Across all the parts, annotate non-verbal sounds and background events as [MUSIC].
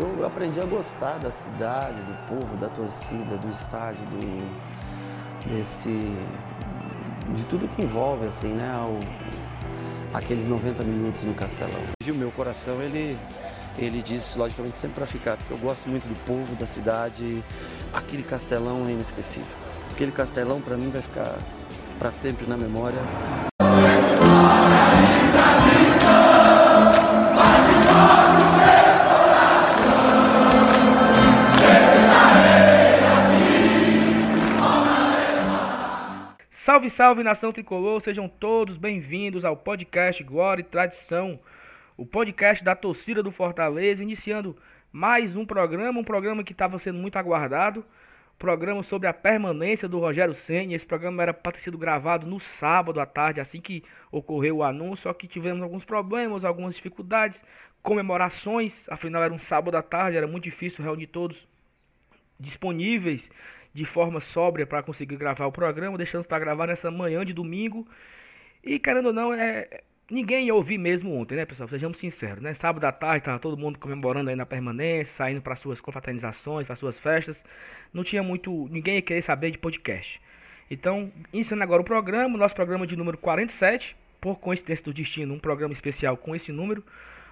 eu aprendi a gostar da cidade, do povo, da torcida, do estádio, do, desse, de tudo que envolve, assim, né, o, aqueles 90 minutos no Castelão. O meu coração, ele, ele diz, logicamente, sempre para ficar, porque eu gosto muito do povo, da cidade, aquele Castelão é inesquecível. Aquele Castelão, para mim, vai ficar para sempre na memória. Salve, nação tricolor, sejam todos bem-vindos ao podcast Glória e Tradição, o podcast da torcida do Fortaleza, iniciando mais um programa, um programa que estava sendo muito aguardado, programa sobre a permanência do Rogério Senna. Esse programa era para ter sido gravado no sábado à tarde, assim que ocorreu o anúncio, só que tivemos alguns problemas, algumas dificuldades, comemorações, afinal era um sábado à tarde, era muito difícil reunir todos disponíveis de forma sóbria para conseguir gravar o programa, deixando para gravar nessa manhã de domingo. E querendo ou não, é, ninguém ia ouvir mesmo ontem, né, pessoal? Sejamos sinceros, né? Sábado à tarde estava todo mundo comemorando aí na permanência, saindo para suas confraternizações, para suas festas. Não tinha muito, ninguém ia querer saber de podcast. Então, iniciando agora o programa, nosso programa de número 47, por coincidência do destino, um programa especial com esse número,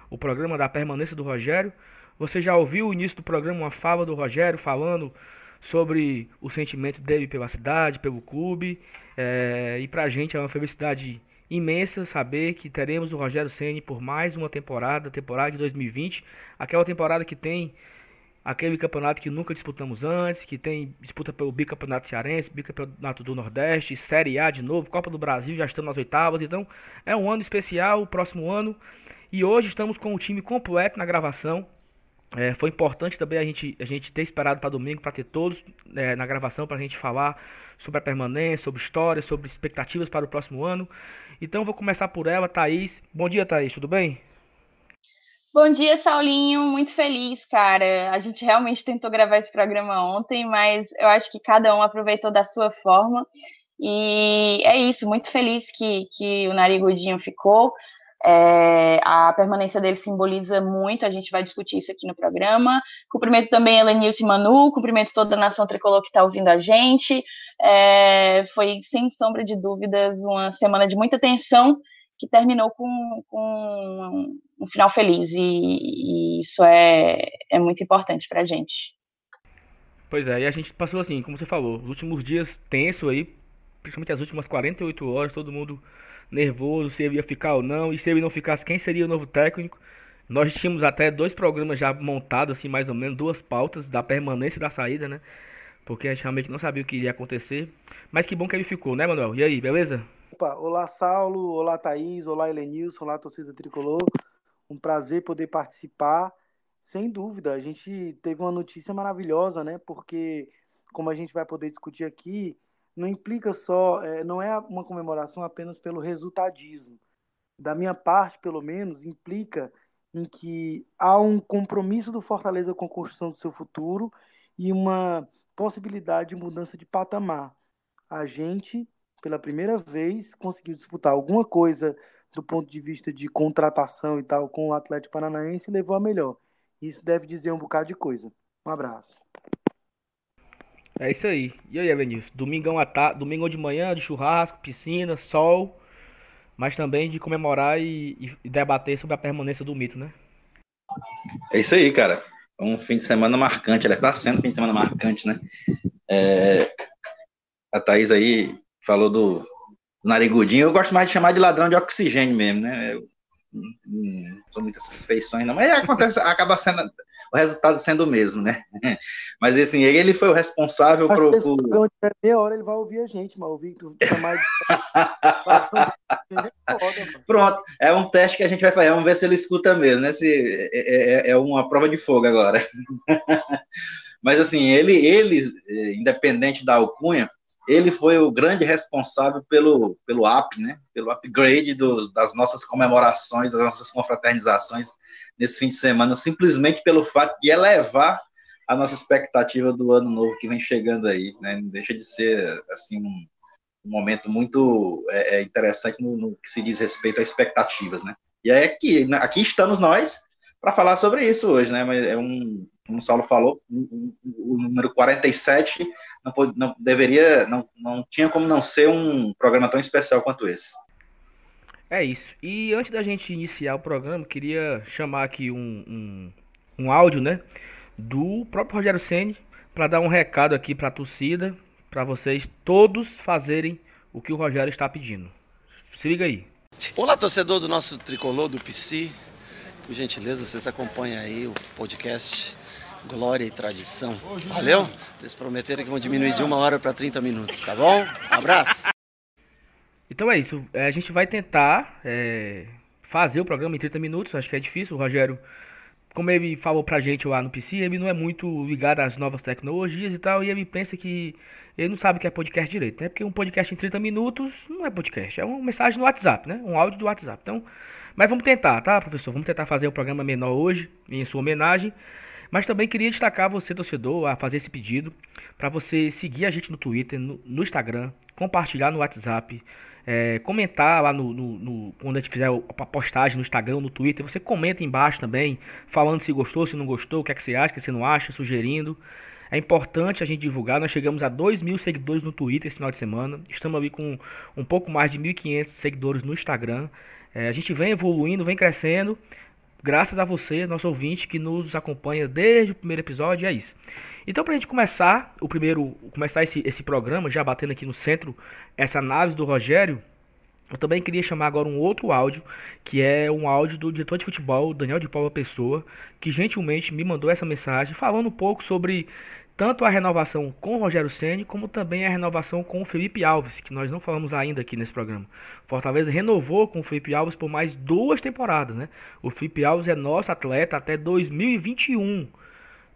o programa da permanência do Rogério. Você já ouviu o início do programa uma fala do Rogério falando sobre o sentimento dele pela cidade, pelo clube. É, e pra gente é uma felicidade imensa saber que teremos o Rogério Ceni por mais uma temporada, temporada de 2020, aquela temporada que tem aquele campeonato que nunca disputamos antes, que tem disputa pelo bicampeonato cearense, bicampeonato do Nordeste, Série A de novo, Copa do Brasil, já estamos nas oitavas, então é um ano especial, o próximo ano, e hoje estamos com o time completo na gravação. É, foi importante também a gente, a gente ter esperado para domingo para ter todos é, na gravação para a gente falar sobre a permanência, sobre história, sobre expectativas para o próximo ano. Então vou começar por ela, Thaís. Bom dia, Thaís, tudo bem? Bom dia, Saulinho. Muito feliz, cara. A gente realmente tentou gravar esse programa ontem, mas eu acho que cada um aproveitou da sua forma. E é isso, muito feliz que, que o Narigudinho ficou. É, a permanência dele simboliza muito, a gente vai discutir isso aqui no programa. Cumprimento também a Lenilson e Manu, cumprimento toda a nação tricolor que está ouvindo a gente. É, foi, sem sombra de dúvidas, uma semana de muita tensão que terminou com, com um final feliz, e, e isso é, é muito importante para a gente. Pois é, e a gente passou assim, como você falou, os últimos dias tenso aí, principalmente as últimas 48 horas, todo mundo nervoso se ele ia ficar ou não, e se ele não ficasse, quem seria o novo técnico. Nós tínhamos até dois programas já montados, assim, mais ou menos, duas pautas da permanência e da saída, né? Porque a gente realmente não sabia o que iria acontecer. Mas que bom que ele ficou, né, Manuel? E aí, beleza? Opa, olá, Saulo, olá, Thaís, olá, Helenilson, olá, torcida tricolor. Um prazer poder participar. Sem dúvida, a gente teve uma notícia maravilhosa, né? Porque, como a gente vai poder discutir aqui, não implica só, é, não é uma comemoração apenas pelo resultadismo. Da minha parte, pelo menos, implica em que há um compromisso do Fortaleza com a construção do seu futuro e uma possibilidade de mudança de patamar. A gente, pela primeira vez, conseguiu disputar alguma coisa do ponto de vista de contratação e tal com o Atlético Paranaense e levou a melhor. Isso deve dizer um bocado de coisa. Um abraço. É isso aí. E aí, Evanilson? Domingão, à. Domingão de manhã, de churrasco, piscina, sol, mas também de comemorar e, e debater sobre a permanência do mito, né? É isso aí, cara. Um fim de semana marcante, ela está sendo um fim de semana marcante, né? É... A Thaís aí falou do narigudinho, eu gosto mais de chamar de ladrão de oxigênio mesmo, né? Eu não sou muito essas feições, não, mas acontece, [LAUGHS] acaba sendo o resultado sendo o mesmo, né? [LAUGHS] Mas assim, ele foi o responsável por. por... meia hora ele vai ouvir a gente, mas ouvir tu chamar [LAUGHS] [LAUGHS] de. Pronto, é um teste que a gente vai fazer, vamos ver se ele escuta mesmo, né? Se é, é, é uma prova de fogo agora. Mas assim, ele, ele, independente da alcunha, ele foi o grande responsável pelo, pelo up, né? Pelo upgrade do, das nossas comemorações, das nossas confraternizações nesse fim de semana, simplesmente pelo fato de elevar a nossa expectativa do ano novo que vem chegando aí, né? Não deixa de ser assim um, um momento muito é, é interessante no, no, que se diz respeito a expectativas, né? E é aqui, aqui estamos nós para falar sobre isso hoje, né? Mas é um, como o Saulo falou, o, número 47 não, não deveria, não, não tinha como não ser um programa tão especial quanto esse. É isso. E antes da gente iniciar o programa, queria chamar aqui um, um, um áudio, né? Do próprio Rogério Senni, para dar um recado aqui para a torcida, para vocês todos fazerem o que o Rogério está pedindo. Se liga aí. Olá, torcedor do nosso tricolor do PC. Por gentileza, vocês acompanham aí o podcast Glória e Tradição. Valeu? Eles prometeram que vão diminuir de uma hora para 30 minutos, tá bom? Um abraço. Então é isso. É, a gente vai tentar é, fazer o programa em 30 minutos. Acho que é difícil. O Rogério, como ele falou pra gente lá no PC, ele não é muito ligado às novas tecnologias e tal. E ele pensa que ele não sabe o que é podcast direito, né? Porque um podcast em 30 minutos não é podcast. É uma mensagem no WhatsApp, né? Um áudio do WhatsApp. Então, mas vamos tentar, tá, professor? Vamos tentar fazer o programa menor hoje, em sua homenagem. Mas também queria destacar você, torcedor, a fazer esse pedido para você seguir a gente no Twitter, no, no Instagram, compartilhar no WhatsApp, é, comentar lá no, no, no, quando a gente fizer a postagem no Instagram, no Twitter, você comenta embaixo também, falando se gostou, se não gostou, o que é que você acha, o que você não acha, sugerindo. É importante a gente divulgar. Nós chegamos a 2 mil seguidores no Twitter esse final de semana. Estamos ali com um pouco mais de 1.500 seguidores no Instagram. É, a gente vem evoluindo, vem crescendo. Graças a você, nosso ouvinte, que nos acompanha desde o primeiro episódio. É isso. Então, para a gente começar o primeiro, começar esse, esse programa, já batendo aqui no centro essa análise do Rogério, eu também queria chamar agora um outro áudio, que é um áudio do diretor de futebol, Daniel de Paula Pessoa, que gentilmente me mandou essa mensagem falando um pouco sobre tanto a renovação com o Rogério Ceni como também a renovação com o Felipe Alves, que nós não falamos ainda aqui nesse programa. Fortaleza renovou com o Felipe Alves por mais duas temporadas, né? O Felipe Alves é nosso atleta até 2021.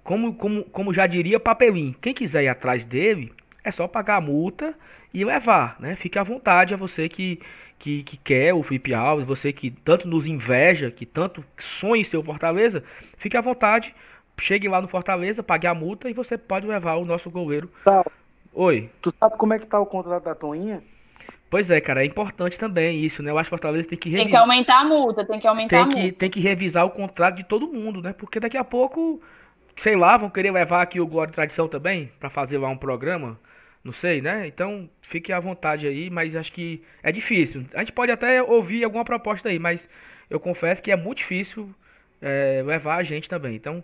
Como, como, como já diria Papelim, quem quiser ir atrás dele, é só pagar a multa e levar, né? Fique à vontade a você que, que, que quer o Felipe Alves, você que tanto nos inveja, que tanto sonha em ser o Fortaleza, fique à vontade, chegue lá no Fortaleza, pague a multa e você pode levar o nosso goleiro. Tá. Oi. Tu sabe como é que tá o contrato da Toinha? Pois é, cara, é importante também isso, né? Eu acho que o Fortaleza tem que revisar. Tem que aumentar a multa, tem que aumentar tem que, a multa. Tem que revisar o contrato de todo mundo, né? Porque daqui a pouco sei lá, vão querer levar aqui o Glória e Tradição também, para fazer lá um programa, não sei, né? Então, fique à vontade aí, mas acho que é difícil. A gente pode até ouvir alguma proposta aí, mas eu confesso que é muito difícil é, levar a gente também. Então,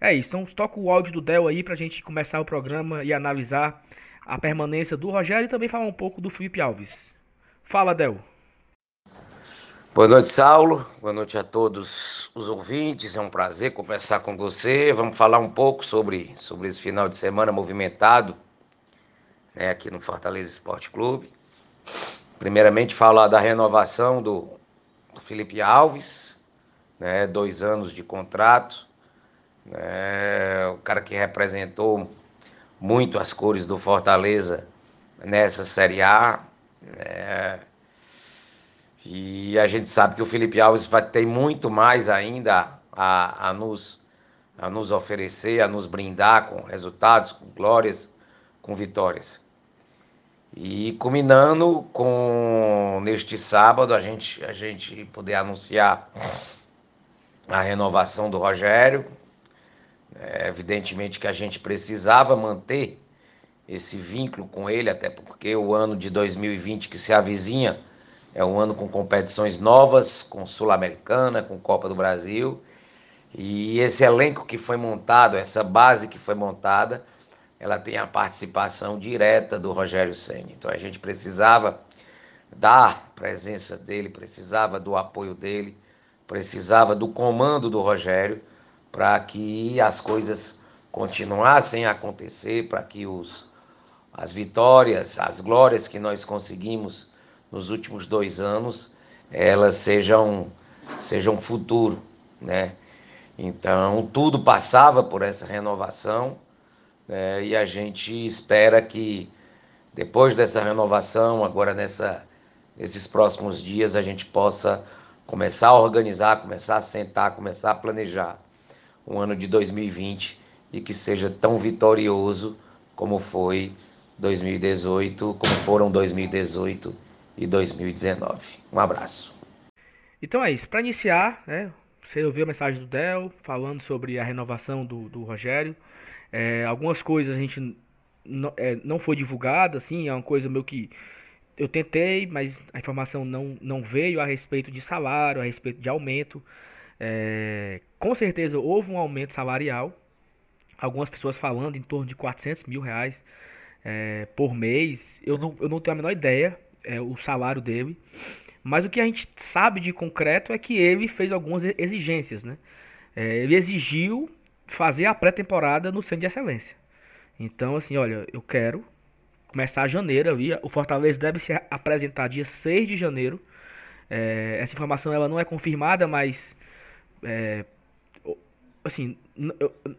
é isso. Então, toca o áudio do Del aí pra gente começar o programa e analisar a permanência do Rogério e também falar um pouco do Felipe Alves. Fala, Del. Boa noite, Saulo. Boa noite a todos os ouvintes. É um prazer conversar com você. Vamos falar um pouco sobre, sobre esse final de semana movimentado né, aqui no Fortaleza Esporte Clube. Primeiramente, falar da renovação do, do Felipe Alves, né, dois anos de contrato. Né, o cara que representou muito as cores do Fortaleza nessa Série A. Né, e a gente sabe que o Felipe Alves vai ter muito mais ainda a, a, nos, a nos oferecer, a nos brindar com resultados, com glórias, com vitórias. E culminando com neste sábado a gente, a gente poder anunciar a renovação do Rogério. É, evidentemente que a gente precisava manter esse vínculo com ele, até porque o ano de 2020 que se avizinha é um ano com competições novas, com Sul-Americana, com Copa do Brasil. E esse elenco que foi montado, essa base que foi montada, ela tem a participação direta do Rogério Senna. Então a gente precisava da presença dele, precisava do apoio dele, precisava do comando do Rogério para que as coisas continuassem a acontecer, para que os, as vitórias, as glórias que nós conseguimos nos últimos dois anos elas sejam sejam futuro, né? Então tudo passava por essa renovação né? e a gente espera que depois dessa renovação, agora nessa nesses próximos dias a gente possa começar a organizar, começar a sentar, começar a planejar um ano de 2020 e que seja tão vitorioso como foi 2018, como foram 2018 e 2019. Um abraço. Então é isso. Para iniciar, né, você ouviu a mensagem do Del falando sobre a renovação do, do Rogério. É, algumas coisas a gente não, é, não foi divulgada, assim, é uma coisa meio que eu tentei, mas a informação não, não veio a respeito de salário, a respeito de aumento. É, com certeza houve um aumento salarial. Algumas pessoas falando em torno de 400 mil reais é, por mês. Eu não, eu não tenho a menor ideia é, o salário dele. Mas o que a gente sabe de concreto é que ele fez algumas exigências. Né? É, ele exigiu fazer a pré-temporada no Centro de Excelência. Então, assim, olha, eu quero começar janeiro ali. O Fortaleza deve se apresentar dia 6 de janeiro. É, essa informação ela não é confirmada, mas é, assim,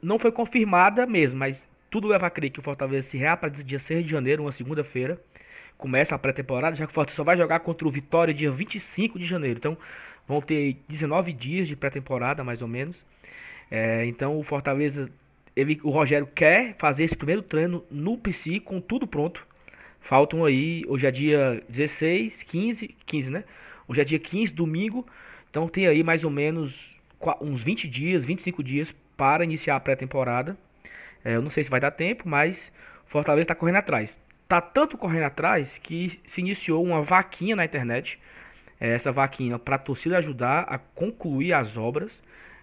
não foi confirmada mesmo, mas tudo leva a crer que o Fortaleza se reapresenta dia 6 de janeiro, uma segunda-feira. Começa a pré-temporada, já que o Fortaleza só vai jogar contra o Vitória dia 25 de janeiro. Então, vão ter 19 dias de pré-temporada, mais ou menos. É, então, o Fortaleza ele, o Rogério quer fazer esse primeiro treino no PC com tudo pronto. Faltam aí, hoje é dia 16, 15, 15, né? Hoje é dia 15, domingo. Então tem aí mais ou menos uns 20 dias, 25 dias para iniciar a pré-temporada. É, eu não sei se vai dar tempo, mas Fortaleza está correndo atrás. Tá tanto correndo atrás que se iniciou uma vaquinha na internet. É, essa vaquinha para a torcida ajudar a concluir as obras.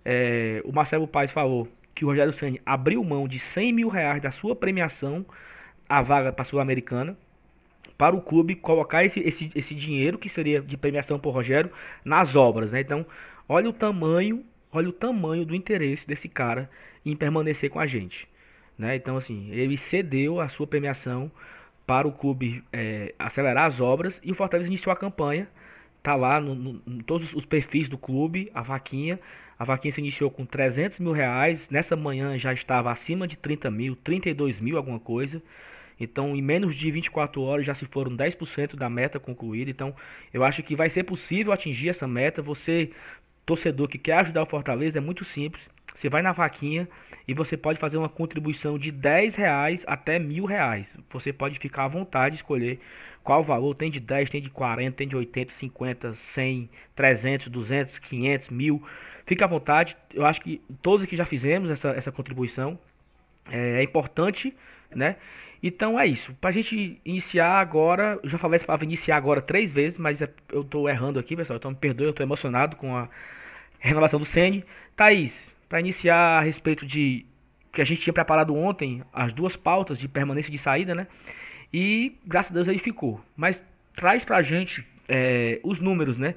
É, o Marcelo Paes falou que o Rogério Senni abriu mão de 100 mil reais da sua premiação, a vaga para a Sul-Americana, para o clube colocar esse, esse, esse dinheiro que seria de premiação por Rogério nas obras. Né? Então, olha o tamanho, olha o tamanho do interesse desse cara em permanecer com a gente. Né? Então, assim, ele cedeu a sua premiação para o clube é, acelerar as obras e o Fortaleza iniciou a campanha. Tá lá no, no, em todos os perfis do clube, a vaquinha. A vaquinha se iniciou com 300 mil reais. Nessa manhã já estava acima de 30 mil, 32 mil, alguma coisa. Então, em menos de 24 horas já se foram 10% da meta concluída. Então, eu acho que vai ser possível atingir essa meta. Você, torcedor que quer ajudar o Fortaleza, é muito simples. Você vai na vaquinha e você pode fazer uma contribuição de 10 reais até mil reais. Você pode ficar à vontade de escolher qual valor. Tem de 10, tem de 40, tem de 80, 50, 100, 300, 200, 500, mil. Fique à vontade. Eu acho que todos aqui já fizemos essa, essa contribuição. É, é importante, né? Então é isso. Pra gente iniciar agora, eu já falei essa palavra iniciar agora três vezes, mas é, eu tô errando aqui, pessoal. Então me perdoe, eu tô emocionado com a renovação do Sene. Thaís, para iniciar a respeito de que a gente tinha preparado ontem, as duas pautas de permanência e de saída, né? E graças a Deus aí ficou. Mas traz pra gente é, os números, né?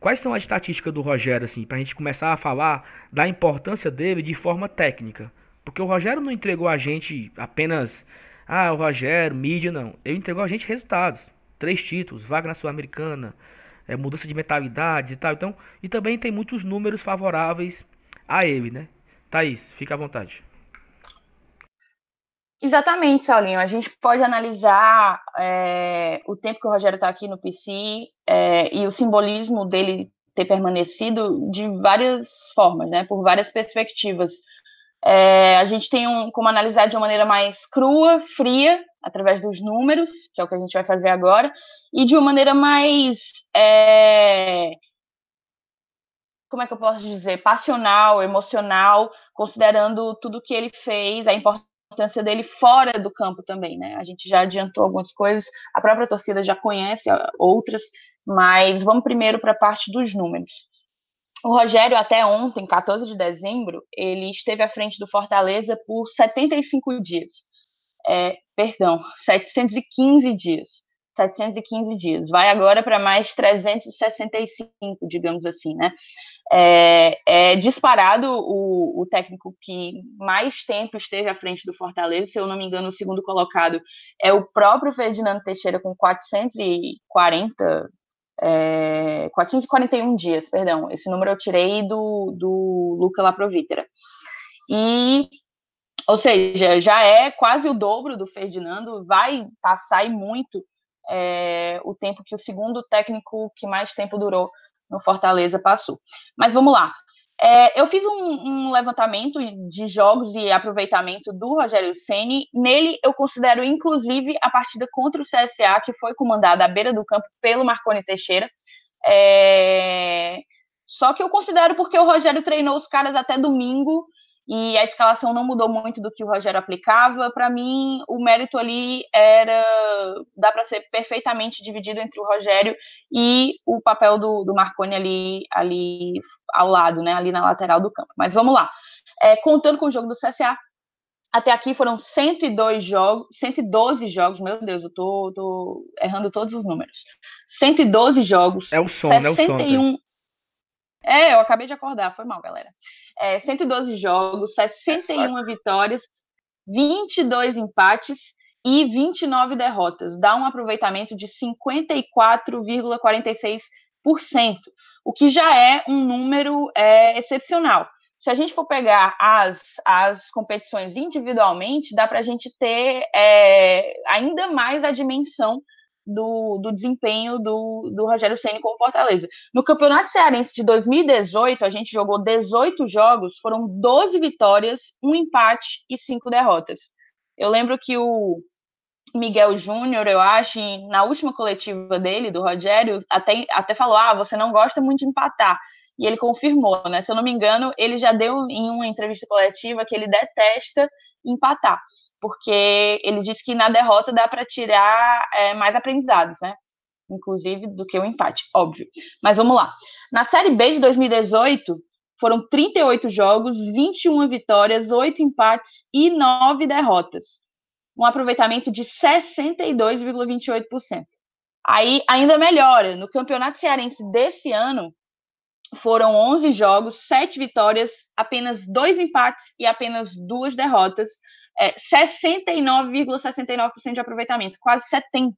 Quais são as estatísticas do Rogério, assim, para a gente começar a falar da importância dele de forma técnica? Porque o Rogério não entregou a gente apenas, ah, o Rogério, mídia, não. Ele entregou a gente resultados. Três títulos, vaga na Sul-Americana, é, mudança de mentalidades e tal. Então, e também tem muitos números favoráveis a ele, né? Thaís, fica à vontade. Exatamente, Saulinho. A gente pode analisar é, o tempo que o Rogério está aqui no PC é, e o simbolismo dele ter permanecido de várias formas, né, por várias perspectivas. É, a gente tem um, como analisar de uma maneira mais crua, fria, através dos números, que é o que a gente vai fazer agora, e de uma maneira mais. É, como é que eu posso dizer? Passional, emocional, considerando tudo que ele fez, a importância dele fora do campo também, né? A gente já adiantou algumas coisas, a própria torcida já conhece outras, mas vamos primeiro para a parte dos números. O Rogério, até ontem, 14 de dezembro, ele esteve à frente do Fortaleza por 75 dias. É, perdão, 715 dias. 715 dias. Vai agora para mais 365, digamos assim, né? É, é disparado o, o, técnico que mais tempo esteve à frente do Fortaleza, se eu não me engano, o segundo colocado é o próprio Ferdinando Teixeira com 440, é, 441 dias, perdão. Esse número eu tirei do, do Luca Laprovítera. E ou seja, já é quase o dobro do Ferdinando, vai passar e muito é, o tempo que o segundo técnico que mais tempo durou no Fortaleza passou. Mas vamos lá. É, eu fiz um, um, levantamento de jogos e aproveitamento do Rogério Ceni. Nele, eu considero inclusive a partida contra o CSA, que foi comandada à beira do campo pelo Marconi Teixeira. É, Só que eu considero porque o Rogério treinou os caras até domingo e a escalação não mudou muito do que o Rogério aplicava. Para mim, o mérito ali era. dá para ser perfeitamente dividido entre o Rogério e o papel do, do Marconi ali, ali ao lado, né, ali na lateral do campo. Mas vamos lá. É, contando com o jogo do CSA, até aqui foram 102 jogos, 112 jogos, meu Deus, eu tô, tô errando todos os números. 112 jogos. É o som, 61... né? O som, é, eu acabei de acordar, foi mal, galera. É, 112 jogos, 61 é vitórias, 22 empates e 29 derrotas. Dá um aproveitamento de 54,46%, o que já é um número é, excepcional se a gente for pegar as, as competições individualmente, dá para a gente ter é, ainda mais a dimensão do, do desempenho do, do Rogério Ceni com o Fortaleza. No Campeonato Cearense de 2018, a gente jogou 18 jogos, foram 12 vitórias, um empate e cinco derrotas. Eu lembro que o Miguel Júnior, eu acho, na última coletiva dele, do Rogério, até, até falou: ah, você não gosta muito de empatar e ele confirmou, né? Se eu não me engano, ele já deu em uma entrevista coletiva que ele detesta empatar, porque ele disse que na derrota dá para tirar é, mais aprendizados, né? Inclusive do que o empate, óbvio. Mas vamos lá. Na Série B de 2018, foram 38 jogos, 21 vitórias, 8 empates e 9 derrotas. Um aproveitamento de 62,28%. Aí ainda melhora. No Campeonato Cearense desse ano, foram 11 jogos, 7 vitórias, apenas 2 empates e apenas 2 derrotas. É, 69,69% de aproveitamento, quase 70%.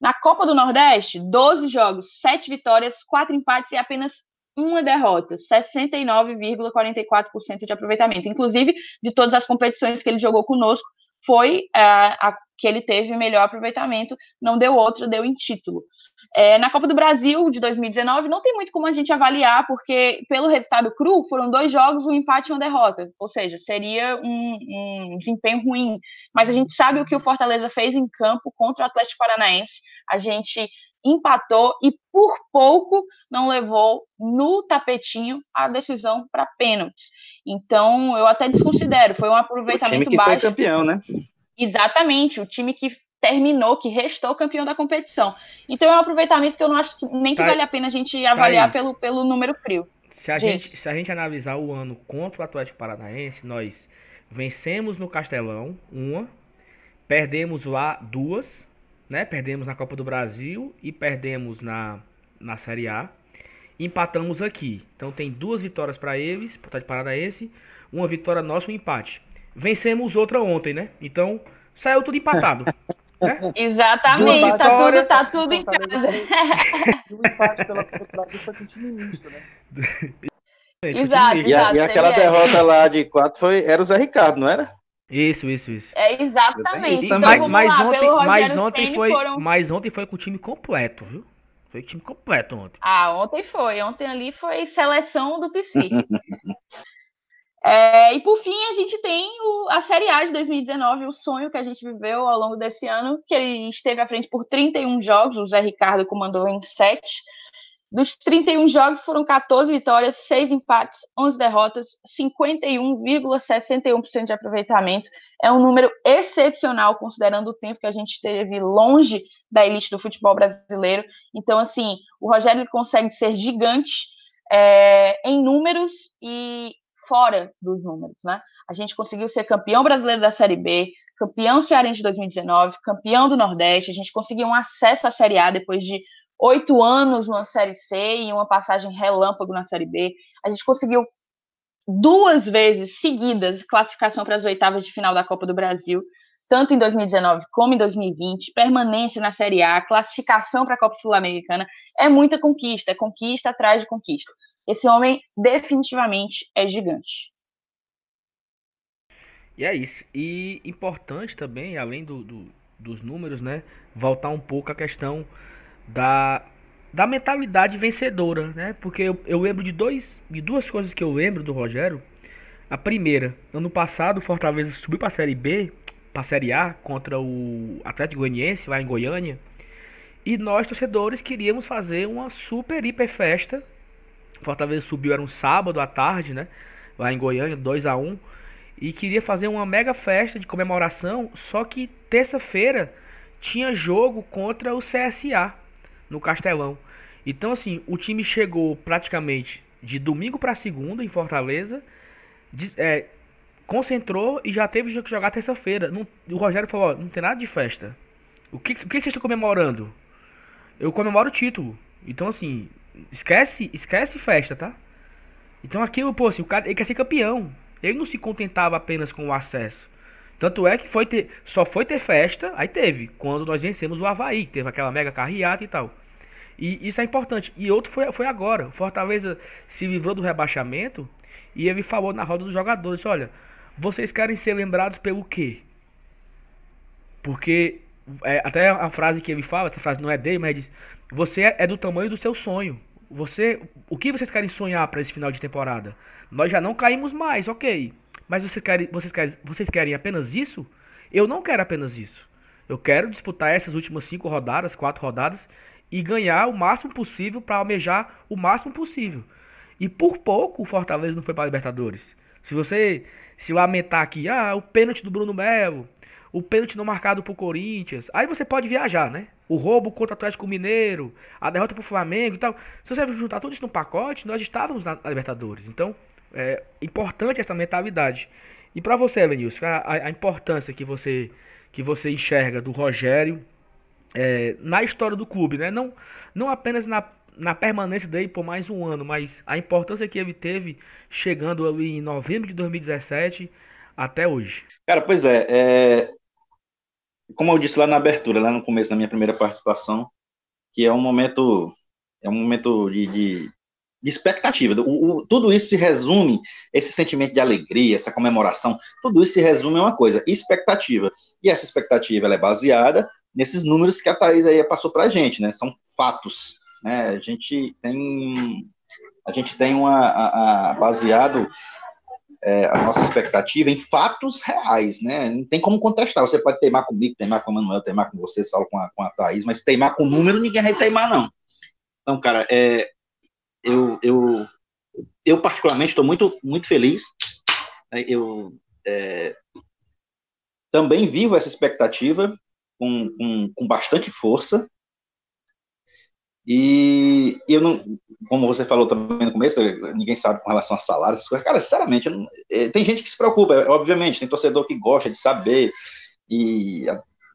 Na Copa do Nordeste, 12 jogos, 7 vitórias, 4 empates e apenas uma derrota, 69,44% de aproveitamento. Inclusive, de todas as competições que ele jogou conosco, foi a, a que ele teve melhor aproveitamento, não deu outra, deu em título. É, na Copa do Brasil de 2019, não tem muito como a gente avaliar, porque pelo resultado cru, foram dois jogos, um empate e uma derrota. Ou seja, seria um, um desempenho ruim. Mas a gente sabe o que o Fortaleza fez em campo contra o Atlético Paranaense. A gente empatou e por pouco não levou no tapetinho a decisão para pênaltis. Então, eu até desconsidero, foi um aproveitamento o time que baixo. foi campeão, né? Exatamente, o time que terminou, que restou campeão da competição. Então é um aproveitamento que eu não acho que nem que tá, vale a pena a gente avaliar tá pelo, pelo número frio. Se a, gente, se a gente analisar o ano contra o Atlético Paranaense, nós vencemos no Castelão, uma, perdemos lá duas, né? Perdemos na Copa do Brasil e perdemos na, na Série A. Empatamos aqui. Então tem duas vitórias para eles, para o Atlético Paranaense, uma vitória nossa, um empate. Vencemos outra ontem, né? Então saiu tudo empatado. [LAUGHS] né? Exatamente, tá tudo, tá tudo em casa. E o empate pela Copa do Brasil foi com time misto, né? [LAUGHS] Exato, e, a, e aquela derrota lá de quatro foi, era o Zé Ricardo, não era? Isso, isso, isso. É exatamente. Então, mas, mas lá, ontem, mas ontem foi, foram... mas ontem foi com o time completo, viu? Foi o time completo ontem. Ah, ontem foi. Ontem ali foi seleção do PC. [LAUGHS] É, e por fim, a gente tem o, a Série A de 2019, o sonho que a gente viveu ao longo desse ano, que ele esteve à frente por 31 jogos, o Zé Ricardo comandou em 7. Dos 31 jogos foram 14 vitórias, 6 empates, 11 derrotas, 51,61% de aproveitamento. É um número excepcional, considerando o tempo que a gente esteve longe da elite do futebol brasileiro. Então, assim, o Rogério consegue ser gigante é, em números e fora dos números, né? A gente conseguiu ser campeão brasileiro da Série B, campeão cearense de 2019, campeão do Nordeste, a gente conseguiu um acesso à Série A depois de oito anos numa Série C e uma passagem relâmpago na Série B. A gente conseguiu duas vezes seguidas classificação para as oitavas de final da Copa do Brasil, tanto em 2019 como em 2020, permanência na Série A, classificação para a Copa Sul-Americana, é muita conquista, é conquista atrás de conquista. Esse homem definitivamente é gigante. E é isso. E importante também, além do, do, dos números, né? Voltar um pouco à questão da, da mentalidade vencedora, né? Porque eu, eu lembro de, dois, de duas coisas que eu lembro do Rogério. A primeira, ano passado, o Fortaleza subiu para a Série B, para a Série A, contra o Atlético Goianiense, lá em Goiânia. E nós, torcedores, queríamos fazer uma super, hiper festa Fortaleza subiu, era um sábado à tarde, né? Lá em Goiânia, 2 a 1 E queria fazer uma mega festa de comemoração, só que terça-feira tinha jogo contra o CSA no Castelão. Então, assim, o time chegou praticamente de domingo para segunda em Fortaleza, de, é, concentrou e já teve que jogar terça-feira. O Rogério falou: ó, não tem nada de festa. O que, o que vocês estão comemorando? Eu comemoro o título. Então, assim, esquece, esquece festa, tá? Então, aquilo, pô, assim, o cara ele quer ser campeão. Ele não se contentava apenas com o acesso. Tanto é que foi ter, só foi ter festa, aí teve, quando nós vencemos o Havaí, que teve aquela mega carreata e tal. E isso é importante. E outro foi, foi agora. O Fortaleza se livrou do rebaixamento e ele falou na roda dos jogadores: olha, vocês querem ser lembrados pelo quê? Porque é, até a frase que ele fala, essa frase não é dele, mas ele diz: Você é, é do tamanho do seu sonho. Você, o que vocês querem sonhar para esse final de temporada? Nós já não caímos mais, ok. Mas vocês querem, vocês querem, vocês querem apenas isso? Eu não quero apenas isso. Eu quero disputar essas últimas cinco rodadas, quatro rodadas e ganhar o máximo possível para almejar o máximo possível. E por pouco o Fortaleza não foi para a Libertadores. Se você se lamentar aqui, ah, o pênalti do Bruno Melo, o pênalti não marcado pro Corinthians. Aí você pode viajar, né? O roubo contra o Atlético Mineiro, a derrota pro Flamengo e tal. Se você juntar tudo isso no pacote, nós estávamos na Libertadores. Então, é importante essa mentalidade. E para você, Elenilson, a, a, importância que você que você enxerga do Rogério é, na história do clube, né? Não, não apenas na, na permanência dele por mais um ano, mas a importância que ele teve chegando ali em novembro de 2017 até hoje. Cara, pois é, é como eu disse lá na abertura, lá no começo da minha primeira participação, que é um momento, é um momento de, de, de expectativa. O, o, tudo isso se resume, esse sentimento de alegria, essa comemoração, tudo isso se resume a uma coisa, expectativa. E essa expectativa é baseada nesses números que a Thaís aí passou para a gente, né? São fatos. Né? A gente tem a gente tem uma a, a, baseado é, a nossa expectativa em fatos reais, né? Não tem como contestar. Você pode teimar comigo, teimar com o Manuel, teimar com você, Saulo, com a, com a Thaís, mas teimar com número, ninguém vai teimar, não. Então, cara, é, eu, eu, eu particularmente estou muito, muito feliz. Né? Eu é, também vivo essa expectativa com, com, com bastante força, e eu não, como você falou também no começo, ninguém sabe com relação a salários, cara, sinceramente, não, é, tem gente que se preocupa, obviamente, tem torcedor que gosta de saber, e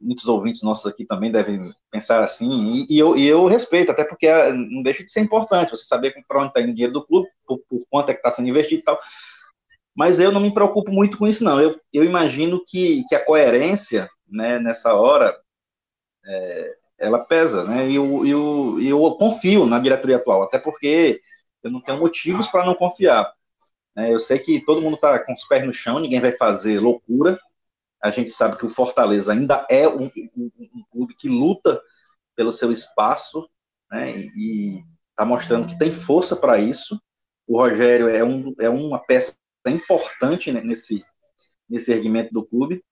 muitos ouvintes nossos aqui também devem pensar assim, e, e, eu, e eu, respeito, até porque é, não deixa de ser importante você saber para onde está indo o dinheiro do clube, por, por quanto é que está sendo investido e tal. Mas eu não me preocupo muito com isso, não. Eu, eu imagino que, que a coerência né, nessa hora é, ela pesa, né? E eu, eu, eu confio na diretoria atual, até porque eu não tenho motivos para não confiar. Né? Eu sei que todo mundo está com os pés no chão, ninguém vai fazer loucura. A gente sabe que o Fortaleza ainda é um, um, um clube que luta pelo seu espaço, né? E está mostrando que tem força para isso. O Rogério é, um, é uma peça importante né, nesse, nesse erguimento do clube.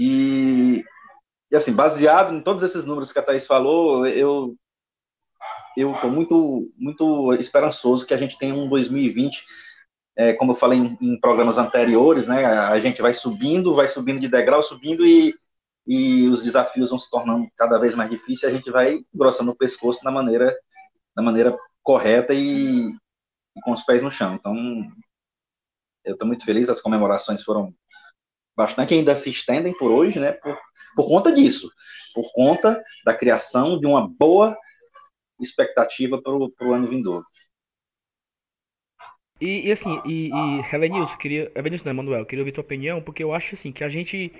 E e assim, baseado em todos esses números que a Thaís falou, eu eu estou muito, muito esperançoso que a gente tenha um 2020, é, como eu falei em, em, programas anteriores, né, a gente vai subindo, vai subindo de degrau, subindo e, e os desafios vão se tornando cada vez mais difíceis, a gente vai grossando o pescoço da maneira, da maneira correta e, e com os pés no chão. Então, eu estou muito feliz, as comemorações foram bastante ainda se estendem por hoje, né, por, por conta disso, por conta da criação de uma boa expectativa para o ano vindouro. E, e, assim, e, e queria. Helenilson não, Emanuel, queria ouvir tua opinião, porque eu acho assim, que a gente.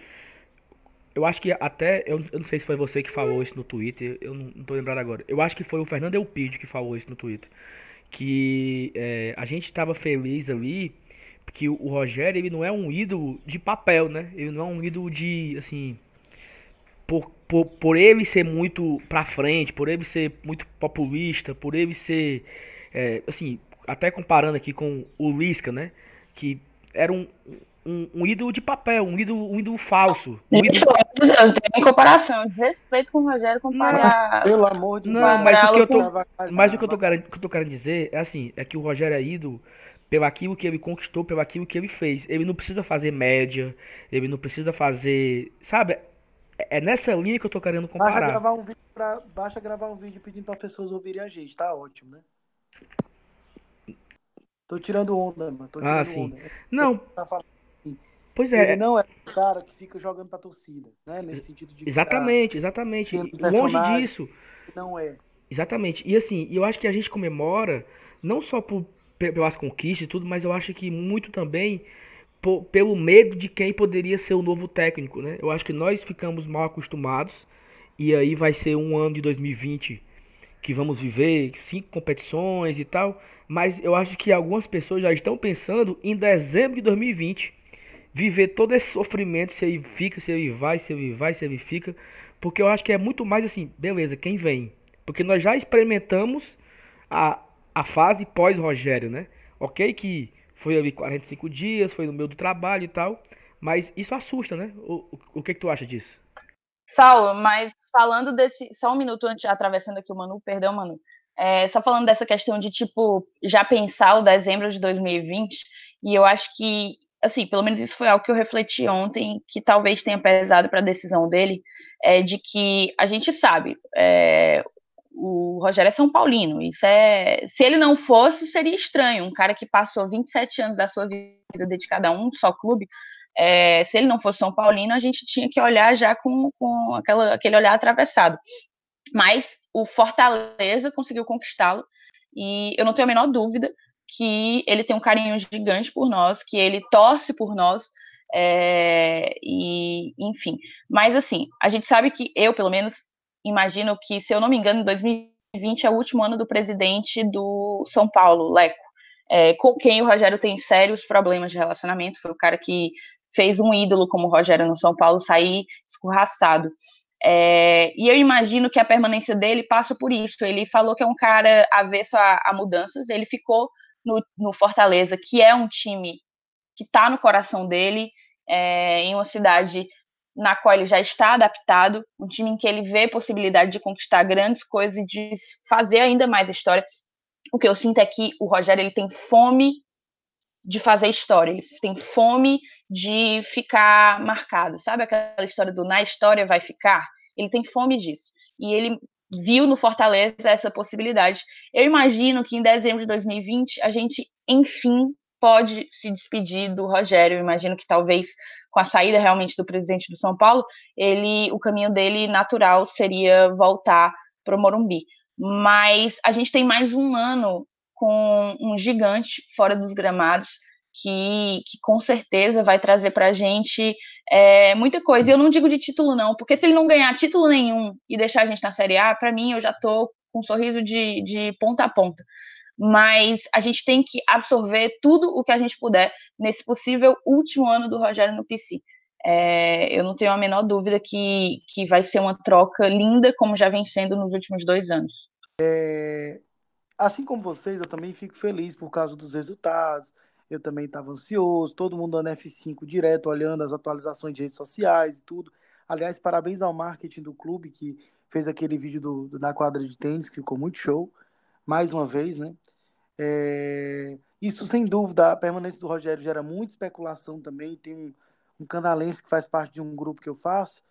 Eu acho que até. Eu, eu não sei se foi você que falou isso no Twitter, eu não, não tô lembrado agora. Eu acho que foi o Fernando Elpidio que falou isso no Twitter. Que é, a gente estava feliz ali que o Rogério ele não é um ídolo de papel, né? Ele não é um ídolo de, assim, por, por, por ele ser muito pra frente, por ele ser muito populista, por ele ser, é, assim, até comparando aqui com o Lisca, né? Que era um, um, um, ídolo de papel, um ídolo, um ídolo falso. Um ídolo... Não tem comparação, desrespeito com o Rogério comparar. Pelo amor de Deus. Não, mas o que eu tô, mas o que eu tô querendo, que eu tô querendo dizer é assim, é que o Rogério é ídolo pelo aquilo que ele conquistou, pelo aquilo que ele fez. Ele não precisa fazer média, ele não precisa fazer, sabe? É, é nessa linha que eu tô querendo comparar. Basta gravar um vídeo, pra, basta gravar um vídeo pedindo para pessoas ouvirem a gente, tá ótimo, né? Tô tirando onda, mano. Tô ah, tirando ah, sim. onda. Não. Tá falando assim. Pois é. Ele não é o cara que fica jogando pra torcida, né? Nesse sentido de. Exatamente, exatamente. Longe disso. Não é. Exatamente. E assim, eu acho que a gente comemora, não só por, pelas conquistas e tudo, mas eu acho que muito também por, pelo medo de quem poderia ser o novo técnico, né? Eu acho que nós ficamos mal acostumados e aí vai ser um ano de 2020 que vamos viver cinco competições e tal, mas eu acho que algumas pessoas já estão pensando em dezembro de 2020 viver todo esse sofrimento, se ele fica, se ele vai, se ele vai, se ele fica, porque eu acho que é muito mais assim, beleza, quem vem? Porque nós já experimentamos a, a fase pós-Rogério, né? Ok que foi ali 45 dias, foi no meio do trabalho e tal, mas isso assusta, né? O, o, o que, que tu acha disso? Saulo, mas falando desse. Só um minuto antes, atravessando aqui o Manu, perdão, Manu. É, só falando dessa questão de, tipo, já pensar o dezembro de 2020, e eu acho que, assim, pelo menos isso foi algo que eu refleti ontem, que talvez tenha pesado para a decisão dele, é de que a gente sabe, é, o Rogério é São Paulino, isso é. Se ele não fosse, seria estranho, um cara que passou 27 anos da sua vida dedicado a um só clube. É, se ele não fosse São Paulino, a gente tinha que olhar já com, com aquela, aquele olhar atravessado. Mas o Fortaleza conseguiu conquistá-lo e eu não tenho a menor dúvida que ele tem um carinho gigante por nós, que ele torce por nós, é, e enfim. Mas assim, a gente sabe que eu, pelo menos, imagino que, se eu não me engano, 2020 é o último ano do presidente do São Paulo, Leco. É, com quem o Rogério tem sérios problemas de relacionamento, foi o cara que fez um ídolo como o Rogério no São Paulo sair escorraçado. É, e eu imagino que a permanência dele passa por isso. Ele falou que é um cara avesso a, a mudanças. Ele ficou no, no, Fortaleza, que é um time que está no coração dele, é, em uma cidade na qual ele já está adaptado, um time em que ele vê possibilidade de conquistar grandes coisas e de fazer ainda mais história. O que eu sinto é que o Rogério ele tem fome de fazer história, ele tem fome de ficar marcado, sabe aquela história do na história vai ficar? Ele tem fome disso. E ele viu no Fortaleza essa possibilidade. Eu imagino que em dezembro de 2020 a gente, enfim, pode se despedir do Rogério. Eu imagino que talvez com a saída realmente do presidente do São Paulo, ele, o caminho dele natural seria voltar para o Morumbi. Mas a gente tem mais um ano com um gigante fora dos gramados que, que com certeza vai trazer para a gente é, muita coisa. E eu não digo de título, não, porque se ele não ganhar título nenhum e deixar a gente na Série A, para mim eu já estou com um sorriso de, de ponta a ponta. Mas a gente tem que absorver tudo o que a gente puder nesse possível último ano do Rogério no PC. É, eu não tenho a menor dúvida que, que vai ser uma troca linda, como já vem sendo nos últimos dois anos. É, assim como vocês, eu também fico feliz por causa dos resultados. Eu também estava ansioso, todo mundo dando F5 direto, olhando as atualizações de redes sociais e tudo. Aliás, parabéns ao marketing do clube que fez aquele vídeo do, da quadra de tênis, que ficou muito show. Mais uma vez, né? É... Isso, sem dúvida, a permanência do Rogério gera muita especulação também. Tem um, um canalense que faz parte de um grupo que eu faço,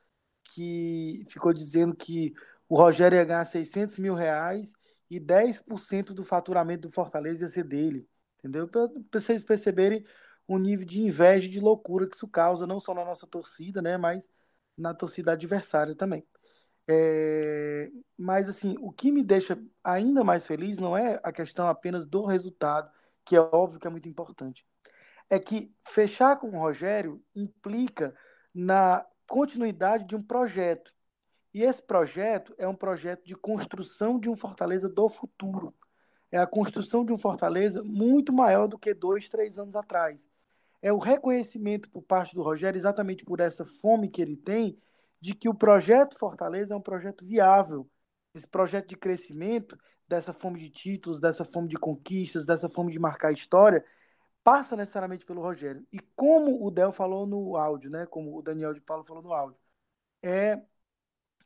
que ficou dizendo que o Rogério ia ganhar 600 mil reais e 10% do faturamento do Fortaleza ia ser dele. Entendeu? Para vocês perceberem o nível de inveja e de loucura que isso causa, não só na nossa torcida, né, mas na torcida adversária também. É, mas, assim, o que me deixa ainda mais feliz não é a questão apenas do resultado, que é óbvio que é muito importante. É que fechar com o Rogério implica na continuidade de um projeto. E esse projeto é um projeto de construção de um Fortaleza do futuro. É a construção de um Fortaleza muito maior do que dois, três anos atrás. É o reconhecimento por parte do Rogério, exatamente por essa fome que ele tem, de que o projeto Fortaleza é um projeto viável. Esse projeto de crescimento, dessa fome de títulos, dessa fome de conquistas, dessa fome de marcar história, passa necessariamente pelo Rogério. E como o Del falou no áudio, né? Como o Daniel de Paulo falou no áudio, é,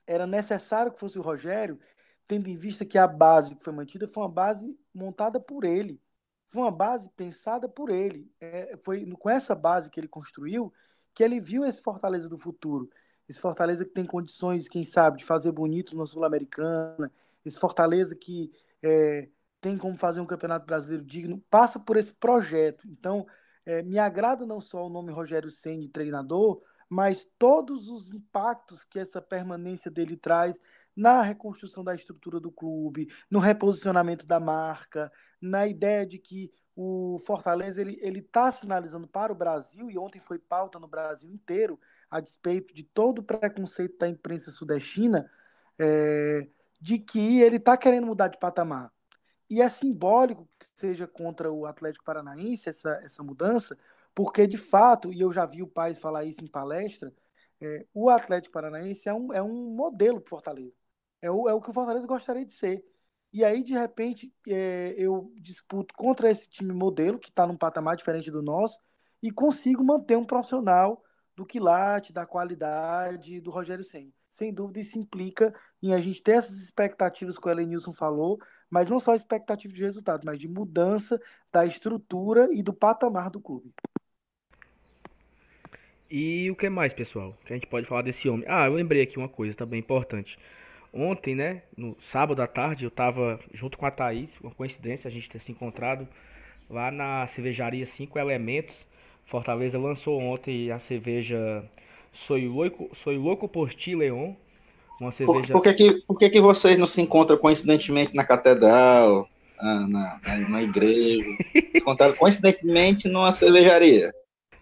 era necessário que fosse o Rogério, tendo em vista que a base que foi mantida foi uma base montada por ele. Foi uma base pensada por ele. É, foi com essa base que ele construiu que ele viu esse Fortaleza do futuro. Esse Fortaleza que tem condições, quem sabe, de fazer bonito na Sul-Americana. Esse Fortaleza que é, tem como fazer um campeonato brasileiro digno. Passa por esse projeto. Então, é, me agrada não só o nome Rogério Senni, treinador, mas todos os impactos que essa permanência dele traz na reconstrução da estrutura do clube, no reposicionamento da marca, na ideia de que o Fortaleza ele ele está sinalizando para o Brasil e ontem foi pauta no Brasil inteiro a despeito de todo o preconceito da imprensa sudestina é, de que ele está querendo mudar de patamar. E é simbólico que seja contra o Atlético Paranaense essa, essa mudança porque de fato e eu já vi o Paz falar isso em palestra é, o Atlético Paranaense é um, é um modelo para Fortaleza. É o, é o que o Fortaleza gostaria de ser. E aí, de repente, é, eu disputo contra esse time modelo, que está num patamar diferente do nosso, e consigo manter um profissional do quilate, da qualidade do Rogério Senna. Sem dúvida, isso implica em a gente ter essas expectativas que o Elenilson falou, mas não só expectativa de resultado, mas de mudança da estrutura e do patamar do clube. E o que mais, pessoal? Que a gente pode falar desse homem? Ah, eu lembrei aqui uma coisa também importante. Ontem, né, no sábado à tarde, eu tava junto com a Thaís, uma coincidência a gente ter se encontrado lá na cervejaria Cinco Elementos. Fortaleza lançou ontem a cerveja Soy Louco, Soy Louco por Ti Leon. Uma cerveja... Por, por, que, que, por que, que vocês não se encontram coincidentemente na catedral, na, na, na igreja? [LAUGHS] se encontraram coincidentemente numa cervejaria?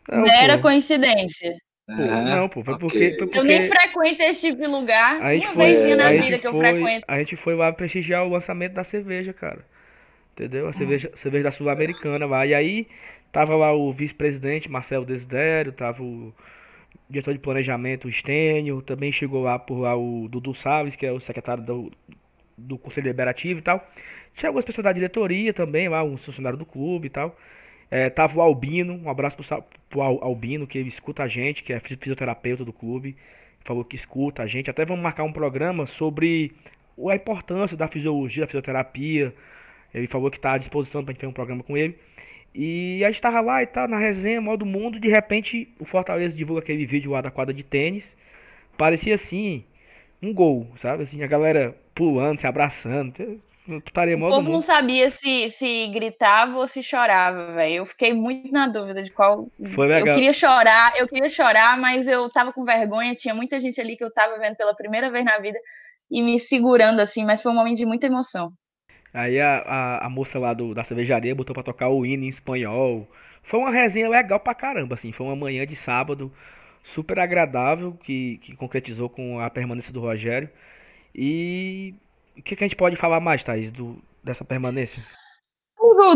Não, Mera coincidência. Pô, não, pô, foi, okay. porque, foi porque, Eu nem frequento esse tipo de lugar. A gente uma foi, na vida que eu frequento. A gente foi lá prestigiar o lançamento da cerveja, cara. Entendeu? A cerveja, cerveja da Sul-Americana lá. E aí, tava lá o vice-presidente Marcelo Desidério, tava o diretor de planejamento, o Stênio, também chegou lá por lá o Dudu Salles, que é o secretário do, do Conselho Liberativo e tal. Tinha algumas pessoas da diretoria também, lá, um funcionário do clube e tal. É, tava o Albino, um abraço pro, pro Albino, que escuta a gente, que é fisioterapeuta do clube. Falou que escuta a gente. Até vamos marcar um programa sobre a importância da fisiologia, da fisioterapia. Ele falou que está à disposição para gente ter um programa com ele. E a gente estava lá e tal, na resenha, modo mundo. De repente, o Fortaleza divulga aquele vídeo lá da quadra de tênis. Parecia assim, um gol, sabe? Assim, a galera pulando, se abraçando. Putaria o povo não sabia se, se gritava ou se chorava, velho. Eu fiquei muito na dúvida de qual. Foi legal. Eu queria chorar, eu queria chorar, mas eu tava com vergonha. Tinha muita gente ali que eu tava vendo pela primeira vez na vida e me segurando assim, mas foi um momento de muita emoção. Aí a, a, a moça lá do, da cervejaria botou pra tocar o hino em espanhol. Foi uma resenha legal pra caramba, assim. Foi uma manhã de sábado super agradável que, que concretizou com a permanência do Rogério. E o que, que a gente pode falar mais, Thaís, do, dessa permanência?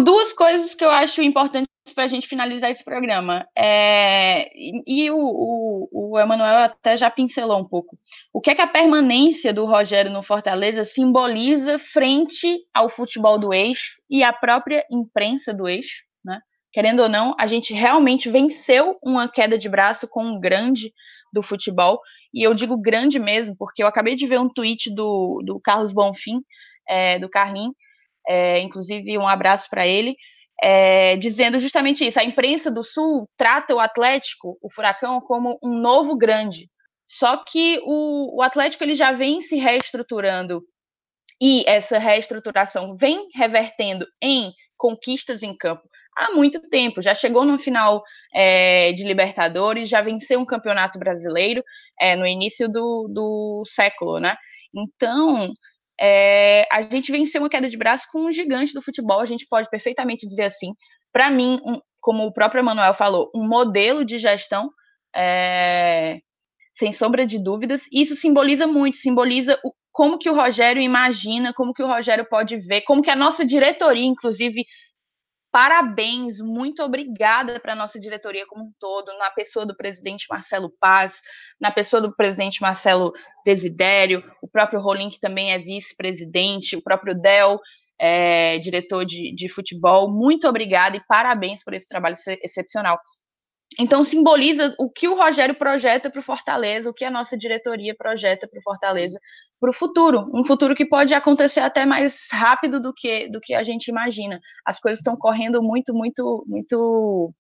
Duas coisas que eu acho importantes para a gente finalizar esse programa. É, e, o, o, o Emanuel até já pincelou um pouco. O que é que a permanência do Rogério no Fortaleza simboliza frente ao futebol do eixo e à própria imprensa do eixo? Né? Querendo ou não, a gente realmente venceu uma queda de braço com um grande do futebol. E eu digo grande mesmo, porque eu acabei de ver um tweet do, do Carlos Bonfim, é, do Carlin, é, inclusive um abraço para ele, é, dizendo justamente isso. A imprensa do Sul trata o Atlético, o Furacão, como um novo grande. Só que o, o Atlético ele já vem se reestruturando e essa reestruturação vem revertendo em conquistas em campo há muito tempo. Já chegou no final é, de Libertadores, já venceu um campeonato brasileiro é, no início do, do século, né? Então, é, a gente venceu uma queda de braço com um gigante do futebol, a gente pode perfeitamente dizer assim. Para mim, um, como o próprio Emanuel falou, um modelo de gestão, é, sem sombra de dúvidas. Isso simboliza muito, simboliza o, como que o Rogério imagina, como que o Rogério pode ver, como que a nossa diretoria, inclusive, parabéns, muito obrigada para a nossa diretoria como um todo, na pessoa do presidente Marcelo Paz, na pessoa do presidente Marcelo Desidério, o próprio Rolim, que também é vice-presidente, o próprio Del. é, diretor de, de futebol, muito obrigada e parabéns por esse trabalho excepcional. Então, simboliza o que o Rogério projeta para o Fortaleza, o que a nossa diretoria projeta para o Fortaleza, para o futuro. Um futuro que pode acontecer até mais rápido do que, do que a gente imagina. As coisas estão correndo muito, muito, muito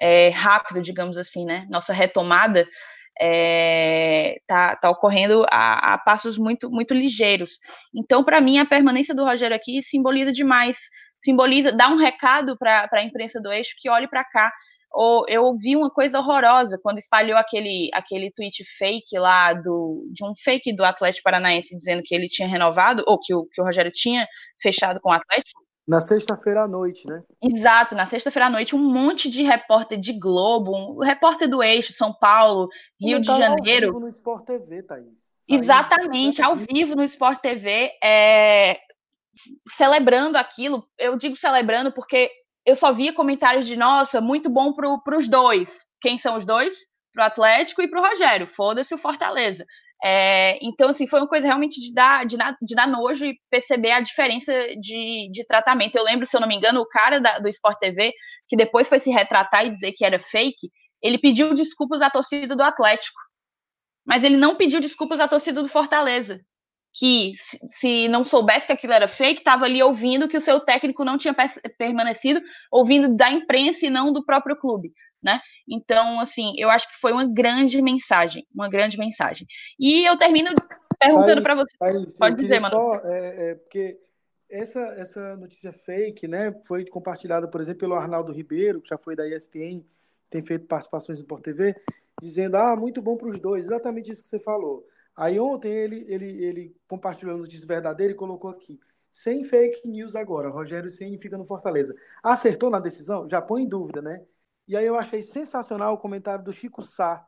é, rápido, digamos assim, né? Nossa retomada está é, tá, tá ocorrendo a, a, passos muito, muito ligeiros. Então, para mim, a permanência do Rogério aqui simboliza demais, simboliza, dá um recado para a imprensa do eixo que olhe para cá. Ou, eu ouvi uma coisa horrorosa quando espalhou aquele, aquele tweet fake lá do, de um fake do Atlético Paranaense dizendo que ele tinha renovado, ou que o, que o Rogério tinha fechado com o Atlético. Na sexta-feira à noite, né? Exato, na sexta-feira à noite, um monte de repórter de Globo, um repórter do Eixo, São Paulo, Rio de Janeiro. Ao vivo no Sport TV, Thaís. Saiu Exatamente, ao vivo no Sport TV, é... celebrando aquilo. Eu digo celebrando porque eu só via comentários de, nossa, muito bom para os dois. Quem são os dois? Para o Atlético e para o Rogério. Foda-se o Fortaleza. É, então, assim, foi uma coisa realmente de dar, de, de dar nojo e perceber a diferença de, de tratamento. Eu lembro, se eu não me engano, o cara da, do Sport TV, que depois foi se retratar e dizer que era fake, ele pediu desculpas à torcida do Atlético. Mas ele não pediu desculpas à torcida do Fortaleza. Que, se não soubesse que aquilo era fake, estava ali ouvindo que o seu técnico não tinha permanecido, ouvindo da imprensa e não do próprio clube né? Então, assim, eu acho que foi uma grande mensagem, uma grande mensagem. E eu termino perguntando para você. Thaís, Pode dizer, mano. Só, é, é, porque essa, essa notícia fake, né, foi compartilhada, por exemplo, pelo Arnaldo Ribeiro, que já foi da ESPN, tem feito participações em Sport TV, dizendo, ah, muito bom para os dois, exatamente isso que você falou. Aí ontem ele, ele, ele compartilhou a notícia verdadeira e colocou aqui, sem fake news agora, Rogério Ceni fica no Fortaleza. Acertou na decisão? Já põe em dúvida, né? E aí eu achei sensacional o comentário do Chico Sá,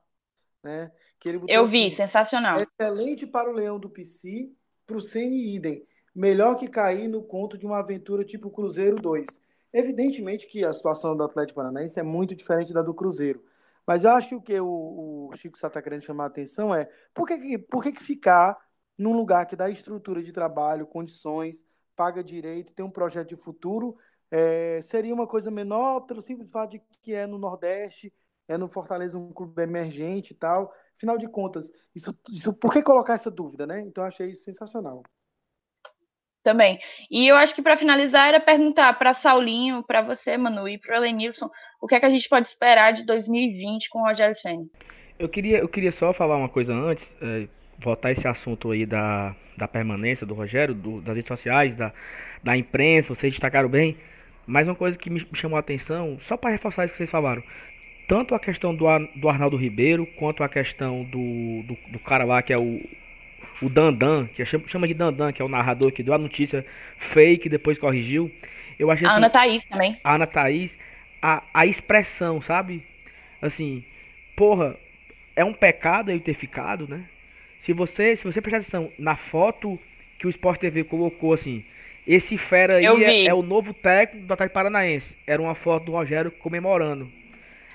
né? Que ele eu vi, assim, sensacional. Excelente para o Leão do PC, para o Ceni Idem. Melhor que cair no conto de uma aventura tipo Cruzeiro 2. Evidentemente que a situação do Atlético Paranaense é muito diferente da do Cruzeiro. Mas eu acho que o, o Chico Sá está querendo chamar a atenção é por que, por que, que ficar num lugar que dá estrutura de trabalho, condições, paga direito, tem um projeto de futuro é, seria uma coisa menor pelo simples fato de que é no Nordeste, é no Fortaleza um clube emergente e tal. Afinal de contas, isso, isso, por que colocar essa dúvida, né? Então achei sensacional. Também. E eu acho que para finalizar era perguntar para Saulinho, para você, Manu, e para o Elenilson, o que é que a gente pode esperar de 2020 com o Rogério Senna? Eu queria, eu queria só falar uma coisa antes, é, voltar esse assunto aí da, da permanência do Rogério, do, das redes sociais, da, da imprensa, vocês destacaram bem. Mas uma coisa que me chamou a atenção, só para reforçar isso que vocês falaram, tanto a questão do, do Arnaldo Ribeiro, quanto a questão do, do, do cara lá que é o, o Dandan, que chama, chama de Dandan, que é o narrador que deu a notícia fake depois corrigiu. Eu achei a assim, Ana Thaís também. A Ana Thaís, a, a expressão, sabe? Assim, porra, é um pecado ele ter ficado, né? Se você, se você prestar atenção na foto que o Sport TV colocou assim, esse fera aí é, é, o novo técnico do Atlético Paranaense. Era uma foto do Rogério comemorando.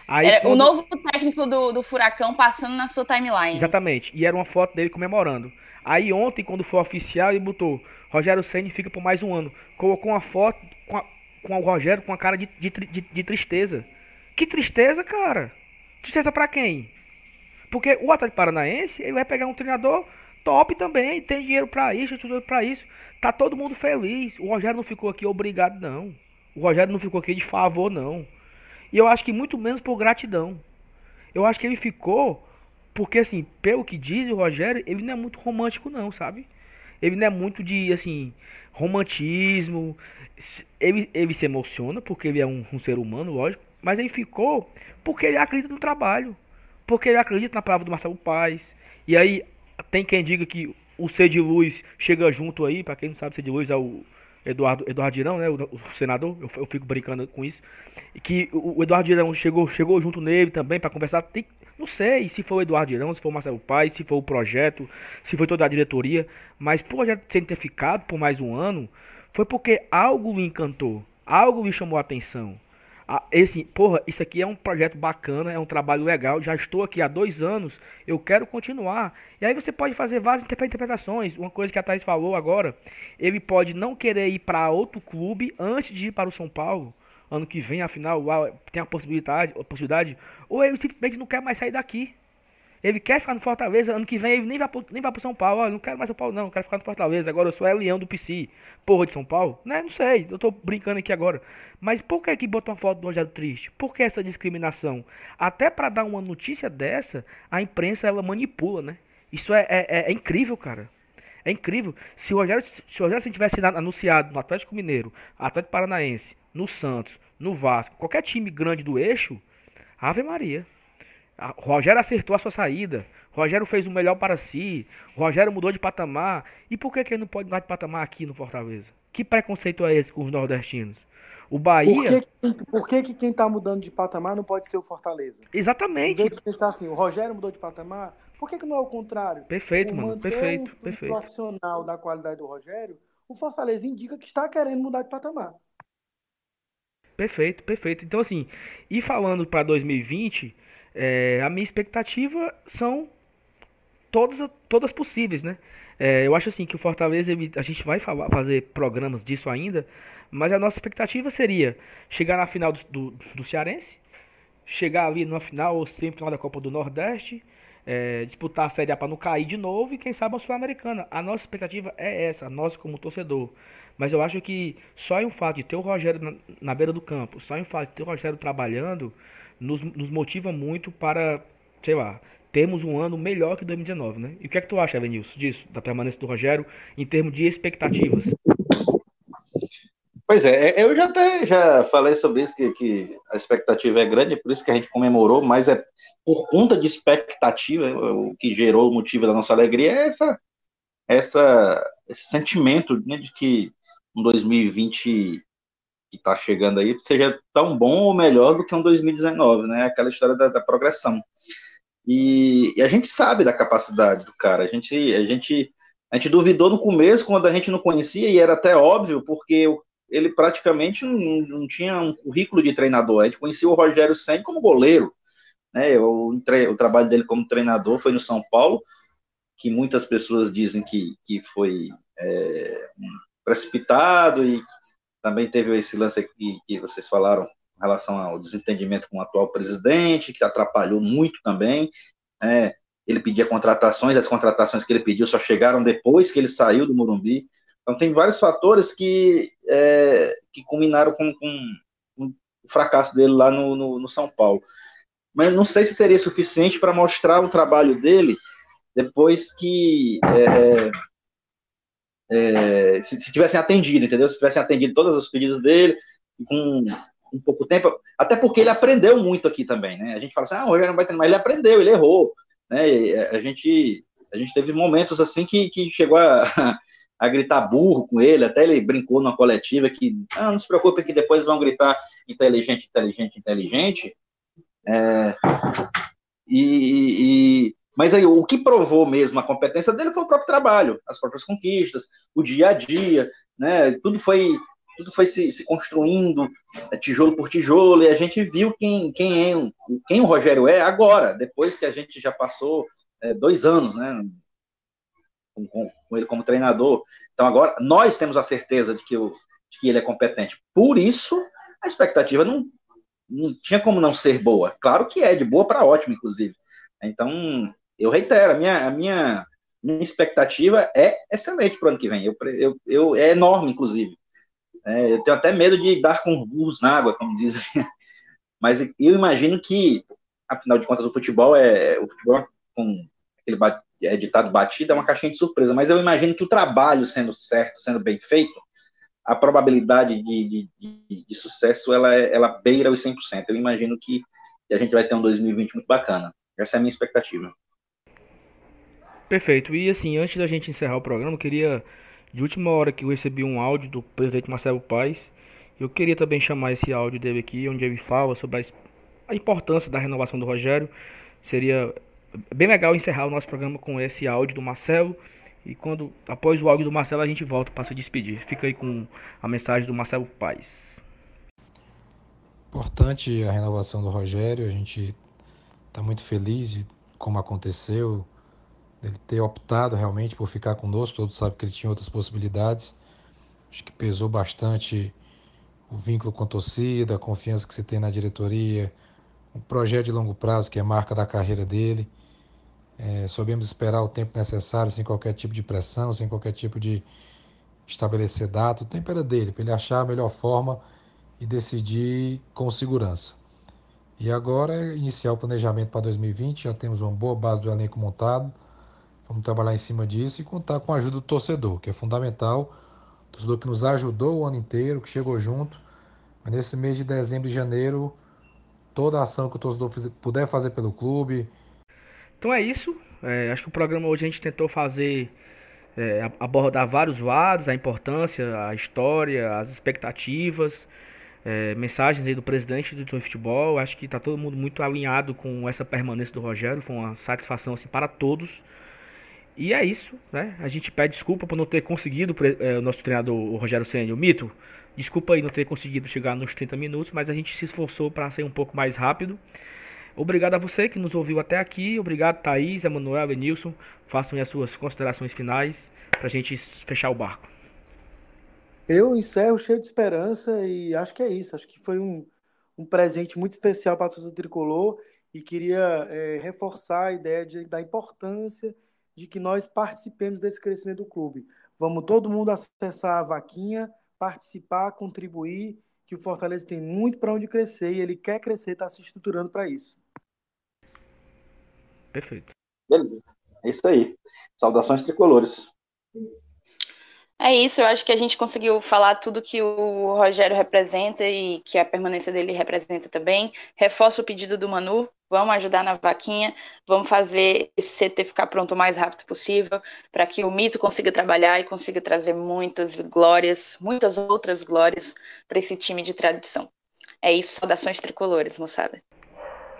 Aí, é, quando... O novo técnico do, do Furacão passando na sua timeline. Exatamente. E era uma foto dele comemorando. Aí ontem, quando foi oficial, ele botou Rogério Senni fica por mais um ano. Colocou uma foto com, a, com o Rogério com a cara de, de, de, de tristeza. Que tristeza, cara? Tristeza para quem? Porque o Atlético Paranaense, ele vai pegar um treinador top também, tem dinheiro para isso, tem dinheiro para isso. Tá todo mundo feliz. O Rogério não ficou aqui obrigado, não. O Rogério não ficou aqui de favor, não. E eu acho que muito menos por gratidão. Eu acho que ele ficou porque, assim, pelo que diz o Rogério, ele não é muito romântico, não, sabe? Ele não é muito de, assim, romantismo. Ele, ele se emociona porque ele é um, um ser humano, lógico. Mas ele ficou porque ele acredita no trabalho. Porque ele acredita na palavra do Marcelo Paz. E aí, tem quem diga que o C de Luz chega junto aí, para quem não sabe, C de Luz é o Eduardo, Eduardo Dirão, né, o, o senador, eu, eu, fico brincando com isso, e que o, o Eduardo Dirão chegou, chegou junto nele também para conversar, tem, não sei se foi o Eduardo Dirão, se foi o Marcelo Paes, se foi o projeto, se foi toda a diretoria, mas por sendo ter ficado por mais um ano, foi porque algo lhe encantou, algo lhe chamou a atenção. Ah, esse, porra, isso aqui é um projeto bacana, é um trabalho legal. Já estou aqui há dois anos, eu quero continuar. E aí você pode fazer várias interpretações. Uma coisa que a Thaís falou agora, ele pode não querer ir para outro clube antes de ir para o São Paulo. Ano que vem, afinal, tem a possibilidade, a possibilidade, ou ele simplesmente não quer mais sair daqui. Ele quer ficar no Fortaleza, ano que vem ele nem vai pro, nem vai pro São Paulo. Olha, não quero mais São Paulo, não, quero ficar no Fortaleza. Agora eu sou Leão do PC. Porra de São Paulo? Né? Não sei, eu tô brincando aqui agora. Mas por que que botou uma foto do Rogério Triste? Por que essa discriminação? Até para dar uma notícia dessa, a imprensa ela manipula, né? Isso é, é, é, é incrível, cara. É incrível. Se o Rogério, se o Rogério tivesse anunciado no Atlético Mineiro, Atlético Paranaense, no Santos, no Vasco, qualquer time grande do eixo, Ave Maria. Rogério acertou a sua saída. Rogério fez o melhor para si. Rogério mudou de patamar. E por que, que ele não pode mudar de patamar aqui no Fortaleza? Que preconceito é esse com os nordestinos? O Bahia. Por que, por que, que quem está mudando de patamar não pode ser o Fortaleza? Exatamente. Em vez de pensar assim, o Rogério mudou de patamar, por que, que não é o contrário? Perfeito, mano. Perfeito, um perfeito. profissional da qualidade do Rogério, o Fortaleza indica que está querendo mudar de patamar. Perfeito, perfeito. Então, assim, e falando para 2020, é, a minha expectativa são todas, todas possíveis, né? É, eu acho assim que o Fortaleza, ele, a gente vai falar, fazer programas disso ainda, mas a nossa expectativa seria chegar na final do, do, do Cearense, chegar ali na final ou semifinal da Copa do Nordeste, é, disputar a Série A para não cair de novo e quem sabe a Sul-Americana. A nossa expectativa é essa, nós como torcedor. Mas eu acho que só em um fato de ter o Rogério na, na beira do campo, só em um fato de ter o Rogério trabalhando, nos, nos motiva muito para, sei lá, termos um ano melhor que 2019, né? E o que é que tu acha, Elenilson, disso, da permanência do Rogério, em termos de expectativas? Pois é, é, eu já até já falei sobre isso, que, que a expectativa é grande, é por isso que a gente comemorou, mas é por conta de expectativa, o que gerou o motivo da nossa alegria é essa, essa, esse sentimento né, de que um 2020 que está chegando aí seja tão bom ou melhor do que um 2019, né? Aquela história da, da progressão. E, e, a gente sabe da capacidade do cara. A gente, a gente, a gente duvidou no começo quando a gente não conhecia e era até óbvio porque ele praticamente não, não tinha um currículo de treinador. A gente conhecia o Rogério Senna como goleiro, né? O, o trabalho dele como treinador foi no São Paulo, que muitas pessoas dizem que, que foi é, precipitado e também teve esse lance aqui que vocês falaram em relação ao desentendimento com o atual presidente, que atrapalhou muito também. É, ele pedia contratações, as contratações que ele pediu só chegaram depois que ele saiu do Morumbi. Então tem vários fatores que, é, que culminaram com, com, com, o fracasso dele lá no, no, no São Paulo. Mas não sei se seria suficiente para mostrar o trabalho dele depois que é, é, se, se, tivessem atendido, entendeu? Se tivessem atendido todos os pedidos dele, com um pouco tempo, até porque ele aprendeu muito aqui também, né? A gente fala assim, ah, o Rogério não vai ter, mas ele aprendeu, ele errou, né? A gente, a gente teve momentos assim que, que chegou a, [LAUGHS] a gritar burro com ele, até ele brincou numa coletiva que, ah, não se preocupe que depois vão gritar inteligente, inteligente, inteligente, é, e, e, mas aí, o que provou mesmo a competência dele foi o próprio trabalho, as próprias conquistas, o dia a dia, né? Tudo foi, tudo foi se, se construindo, é, tijolo por tijolo, e a gente viu quem, quem, é, quem o Rogério é agora, depois que a gente já passou é, dois anos, né? Com, com, com, ele como treinador. Então agora nós temos a certeza de que, o, de que ele é competente. Por isso, a expectativa não, não tinha como não ser boa. Claro que é, de boa para ótimo, inclusive. Então, eu reitero, a minha, a minha, minha expectativa é excelente para o ano que vem. Eu, eu, eu, é enorme, inclusive. É, eu tenho até medo de dar com burros na água, como dizem. [LAUGHS] Mas eu imagino que, afinal de contas, o futebol é. O futebol, com aquele é ditado batido, é uma caixinha de surpresa. Mas eu imagino que o trabalho sendo certo, sendo bem feito, a probabilidade de, de, de, de sucesso ela, ela beira os 100%. Eu imagino que a gente vai ter um 2020 muito bacana. Essa é a minha expectativa. Perfeito. E assim, antes da gente encerrar o programa, eu queria, de última hora que eu recebi um áudio do presidente Marcelo Paes, eu queria também chamar esse áudio dele aqui, onde ele fala sobre a, importância da renovação do Rogério. Seria bem legal encerrar o nosso programa com esse áudio do Marcelo. E quando após o áudio do Marcelo a gente volta para se despedir. Fica aí com a mensagem do Marcelo Paes. Importante a renovação do Rogério, a gente está muito feliz de como aconteceu, dele ter optado realmente por ficar conosco, todos sabem que ele tinha outras possibilidades. Acho que pesou bastante o vínculo com a torcida, a confiança que você tem na diretoria, um projeto de longo prazo que é marca da carreira dele. É, soubemos esperar o tempo necessário, sem qualquer tipo de pressão, sem qualquer tipo de estabelecer data. O tempo era dele, para ele achar a melhor forma e decidir com segurança. E agora é iniciar o planejamento para 2020, já temos uma boa base do elenco montado. Vamos trabalhar em cima disso e contar com a ajuda do torcedor, que é fundamental. O torcedor que nos ajudou o ano inteiro, que chegou junto. Mas nesse mês de dezembro e janeiro, toda a ação que o torcedor puder fazer pelo clube. Então é isso. É, acho que o programa hoje a gente tentou fazer é, abordar vários lados, a importância, a história, as expectativas, é, mensagens aí do presidente do futebol. Acho que está todo mundo muito alinhado com essa permanência do Rogério. Foi uma satisfação assim, para todos. E é isso, né? A gente pede desculpa por não ter conseguido é, o nosso treinador, o Rogério Senna, o Mito. Desculpa aí não ter conseguido chegar nos 30 minutos, mas a gente se esforçou para ser um pouco mais rápido. Obrigado a você que nos ouviu até aqui. Obrigado, Thaís, Emanuel e Nilson. Façam as suas considerações finais para a gente fechar o barco. Eu encerro cheio de esperança e acho que é isso. Acho que foi um, um presente muito especial para a torcida tricolor e queria é, reforçar a ideia de, da importância de que nós participemos desse crescimento do clube. Vamos todo mundo acessar a vaquinha, participar, contribuir, que o Fortaleza tem muito para onde crescer e ele quer crescer, está se estruturando para isso. Perfeito. Beleza. É isso aí. Saudações tricolores. É isso, eu acho que a gente conseguiu falar tudo que o Rogério representa e que a permanência dele representa também. Reforço o pedido do Manu, vamos ajudar na vaquinha, vamos fazer esse CT ficar pronto o mais rápido possível, para que o mito consiga trabalhar e consiga trazer muitas glórias, muitas outras glórias para esse time de tradição. É isso, saudações tricolores, moçada.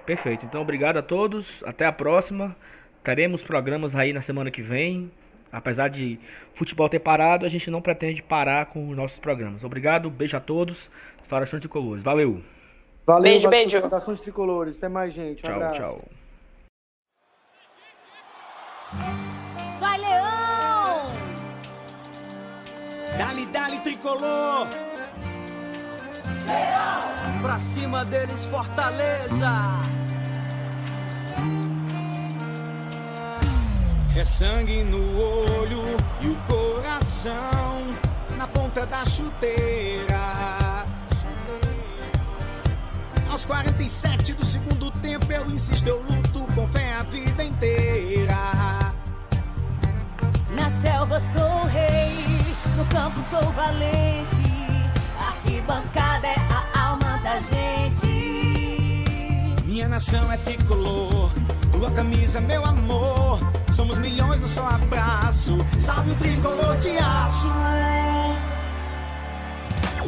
Perfeito. Então, obrigado a todos. Até a próxima. Teremos programas aí na semana que vem. Apesar de futebol ter parado, a gente não pretende parar com os nossos programas. Obrigado, beijo a todos. Saudações tricolores. Valeu. Valeu, beijo, beijo. Saudações tricolores. Até mais, gente. Um tchau, abraço. tchau. Vai, Leão! Dali, dali, tricolor! Leão! Pra cima deles, Fortaleza! É sangue no olho e o coração na ponta da chuteira. Aos 47 do segundo tempo eu insisto, eu luto com fé a vida inteira. Na selva sou rei, no campo sou valente. Arquibancada é a alma da gente. Minha nação é tricolor, tua camisa, meu amor. Somos milhões no só abraço. Salve o tricolor de aço.